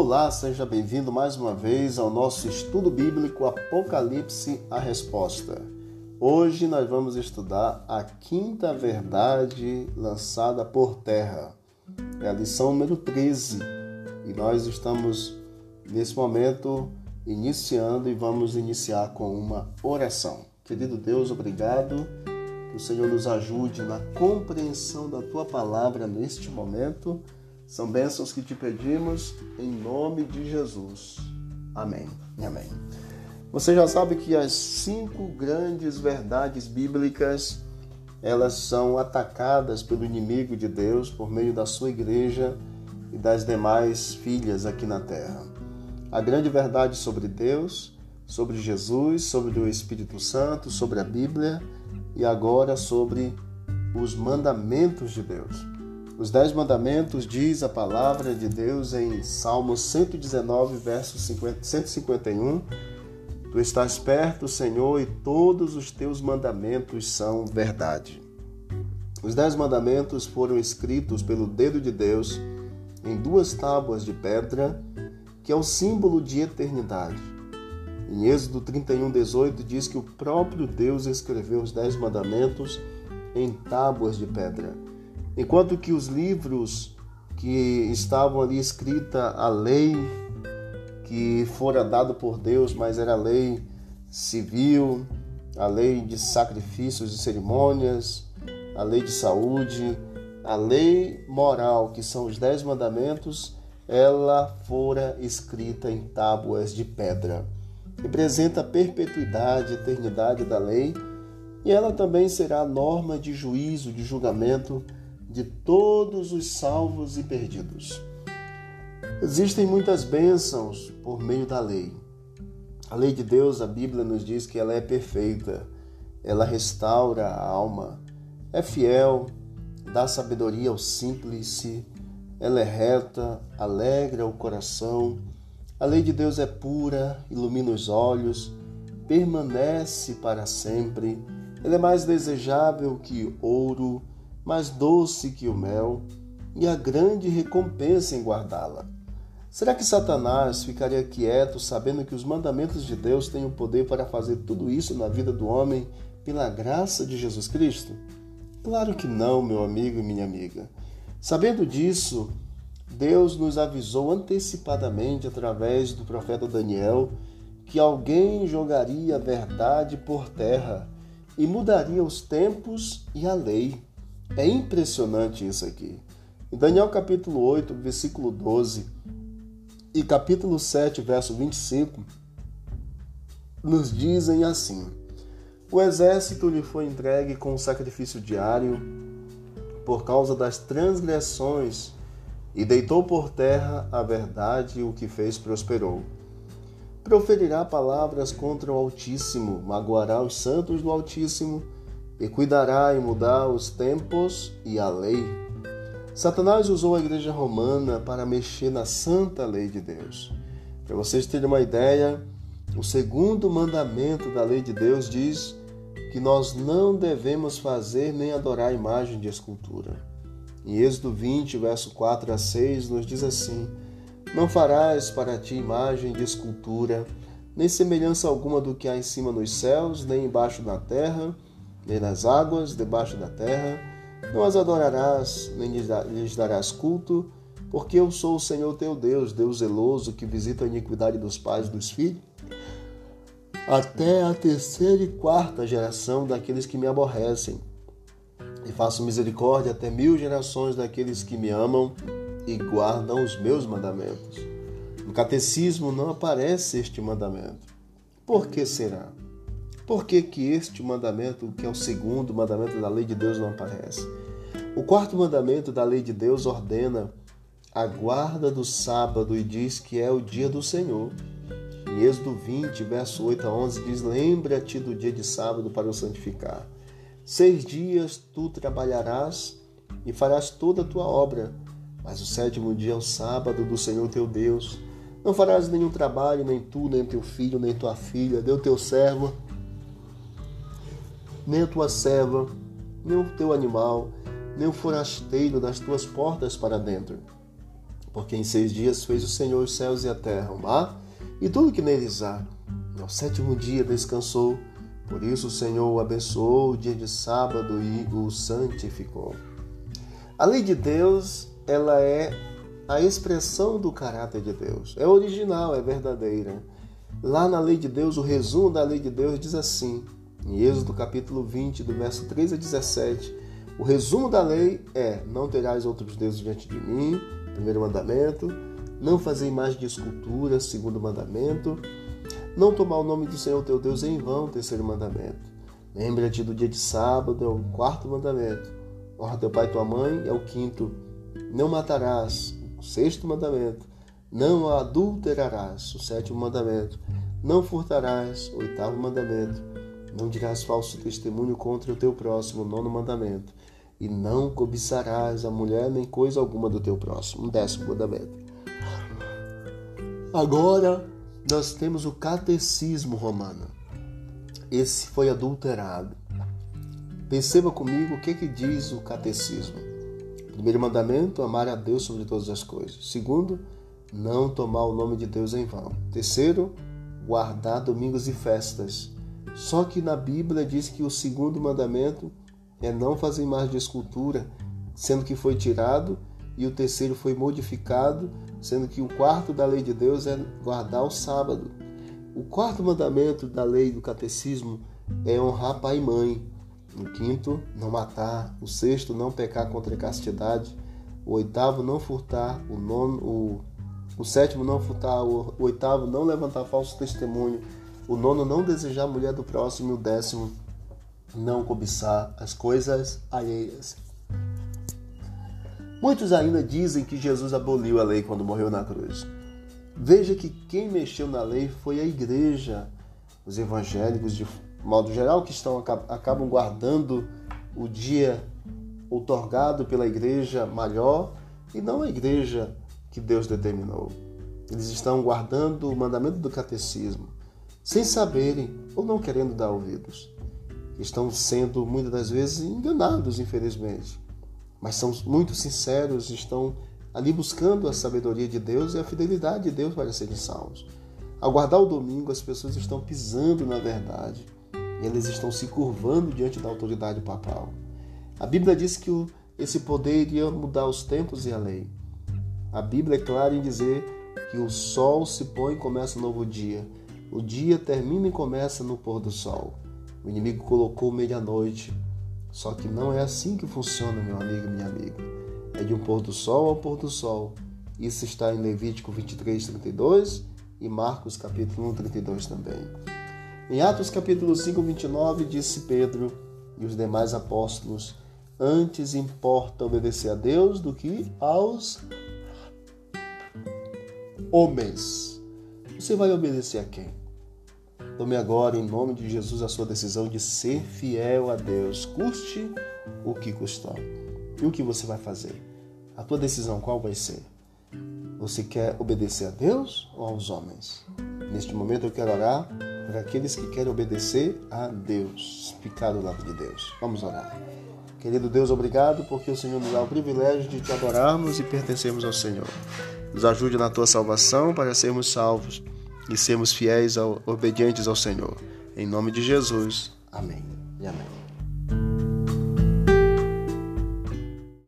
Olá, seja bem-vindo mais uma vez ao nosso estudo bíblico Apocalipse a Resposta. Hoje nós vamos estudar a quinta verdade lançada por terra. É a lição número 13 e nós estamos nesse momento iniciando e vamos iniciar com uma oração. Querido Deus, obrigado. Que o Senhor nos ajude na compreensão da tua palavra neste momento são bênçãos que te pedimos em nome de Jesus. Amém amém. Você já sabe que as cinco grandes verdades bíblicas elas são atacadas pelo inimigo de Deus por meio da sua igreja e das demais filhas aqui na terra. A grande verdade sobre Deus, sobre Jesus, sobre o Espírito Santo, sobre a Bíblia e agora sobre os mandamentos de Deus. Os Dez Mandamentos diz a palavra de Deus em Salmos 119, verso 50, 151. Tu estás perto, Senhor, e todos os teus mandamentos são verdade. Os Dez Mandamentos foram escritos pelo dedo de Deus em duas tábuas de pedra, que é o símbolo de eternidade. Em Êxodo 31, 18 diz que o próprio Deus escreveu os Dez Mandamentos em tábuas de pedra. Enquanto que os livros que estavam ali escrita a lei que fora dado por Deus, mas era a lei civil, a lei de sacrifícios e cerimônias, a lei de saúde, a lei moral, que são os dez mandamentos, ela fora escrita em tábuas de pedra. Representa a perpetuidade, a eternidade da lei, e ela também será norma de juízo, de julgamento de todos os salvos e perdidos. Existem muitas bênçãos por meio da lei. A lei de Deus, a Bíblia nos diz que ela é perfeita, ela restaura a alma, é fiel, dá sabedoria ao simples, ela é reta, alegra o coração. A lei de Deus é pura, ilumina os olhos, permanece para sempre. Ela é mais desejável que ouro, mais doce que o mel, e a grande recompensa em guardá-la. Será que Satanás ficaria quieto sabendo que os mandamentos de Deus têm o poder para fazer tudo isso na vida do homem pela graça de Jesus Cristo? Claro que não, meu amigo e minha amiga. Sabendo disso, Deus nos avisou antecipadamente através do profeta Daniel que alguém jogaria a verdade por terra e mudaria os tempos e a lei. É impressionante isso aqui. Em Daniel capítulo 8, versículo 12 e capítulo 7, verso 25, nos dizem assim: O exército lhe foi entregue com sacrifício diário por causa das transgressões e deitou por terra a verdade o que fez prosperou. Proferirá palavras contra o Altíssimo, magoará os santos do Altíssimo e cuidará em mudar os tempos e a lei. Satanás usou a igreja romana para mexer na santa lei de Deus. Para vocês terem uma ideia, o segundo mandamento da lei de Deus diz que nós não devemos fazer nem adorar imagem de escultura. Em Êxodo 20, verso 4 a 6, nos diz assim: Não farás para ti imagem de escultura, nem semelhança alguma do que há em cima nos céus, nem embaixo na terra, nem nas águas debaixo da terra. Não as adorarás, nem lhes darás culto, porque eu sou o Senhor teu Deus, Deus zeloso, que visita a iniquidade dos pais e dos filhos, até a terceira e quarta geração daqueles que me aborrecem. E faço misericórdia até mil gerações daqueles que me amam e guardam os meus mandamentos. No catecismo não aparece este mandamento. Por que será? Por que, que este mandamento, que é o segundo mandamento da lei de Deus, não aparece? O quarto mandamento da lei de Deus ordena a guarda do sábado e diz que é o dia do Senhor. Em Êxodo 20, verso 8 a 11, diz: Lembra-te do dia de sábado para o santificar. Seis dias tu trabalharás e farás toda a tua obra, mas o sétimo dia é o sábado do Senhor teu Deus. Não farás nenhum trabalho, nem tu, nem teu filho, nem tua filha, nem o teu servo, nem a tua serva, nem o teu animal, nem o forasteiro das tuas portas para dentro. Porque em seis dias fez o Senhor os céus e a terra, o mar e tudo que neles há. E ao sétimo dia descansou. Por isso o Senhor o abençoou o dia de sábado e o santificou. A lei de Deus, ela é a expressão do caráter de Deus. É original, é verdadeira. Lá na lei de Deus, o resumo da lei de Deus diz assim, em Êxodo capítulo 20, do verso 13 a 17, o resumo da lei é: não terás outros deuses diante de mim, primeiro mandamento, não fazer imagem de escultura, segundo mandamento, não tomar o nome do Senhor teu Deus em vão, terceiro mandamento. Lembra-te do dia de sábado, é o quarto mandamento. Honra teu pai e tua mãe, é o quinto. Não matarás, o sexto mandamento. Não adulterarás, o sétimo mandamento. Não furtarás, o oitavo mandamento. Não dirás falso testemunho contra o teu próximo, nono mandamento. E não cobiçarás a mulher nem coisa alguma do teu próximo, décimo mandamento. Agora nós temos o catecismo romano. Esse foi adulterado. Perceba comigo o que, que diz o catecismo. Primeiro mandamento, amar a Deus sobre todas as coisas. Segundo, não tomar o nome de Deus em vão. Terceiro, guardar domingos e festas. Só que na Bíblia diz que o segundo mandamento é não fazer imagem de escultura, sendo que foi tirado, e o terceiro foi modificado, sendo que o quarto da lei de Deus é guardar o sábado. O quarto mandamento da lei do catecismo é honrar pai e mãe. O quinto, não matar. O sexto, não pecar contra a castidade. O oitavo, não furtar. O nono, o, o sétimo, não furtar. O, o oitavo, não levantar falso testemunho. O nono, não desejar a mulher do próximo. O décimo, não cobiçar as coisas alheias. Muitos ainda dizem que Jesus aboliu a lei quando morreu na cruz. Veja que quem mexeu na lei foi a igreja, os evangélicos de modo geral que estão acabam guardando o dia outorgado pela igreja maior e não a igreja que Deus determinou. Eles estão guardando o mandamento do catecismo, sem saberem ou não querendo dar ouvidos. Estão sendo muitas das vezes enganados, infelizmente mas são muito sinceros, estão ali buscando a sabedoria de Deus e a fidelidade de Deus para serem salvos. Ao guardar o domingo, as pessoas estão pisando na verdade eles estão se curvando diante da autoridade papal. A Bíblia diz que esse poder iria mudar os tempos e a lei. A Bíblia é clara em dizer que o sol se põe e começa um novo dia. O dia termina e começa no pôr do sol. O inimigo colocou meia-noite só que não é assim que funciona, meu amigo e minha amiga. É de um pôr do sol ao pôr do sol. Isso está em Levítico 23, 32 e Marcos capítulo 1, 32 também. Em Atos capítulo 5, 29, disse Pedro e os demais apóstolos: Antes importa obedecer a Deus do que aos homens. Você vai obedecer a quem? Tome agora, em nome de Jesus, a sua decisão de ser fiel a Deus, custe o que custar. E o que você vai fazer? A tua decisão qual vai ser? Você quer obedecer a Deus ou aos homens? Neste momento eu quero orar para aqueles que querem obedecer a Deus, ficar do lado de Deus. Vamos orar. Querido Deus, obrigado porque o Senhor nos dá o privilégio de te adorarmos e pertencermos ao Senhor. Nos ajude na tua salvação para sermos salvos e sermos fiéis, ao, obedientes ao Senhor. Em nome de Jesus. Amém e amém.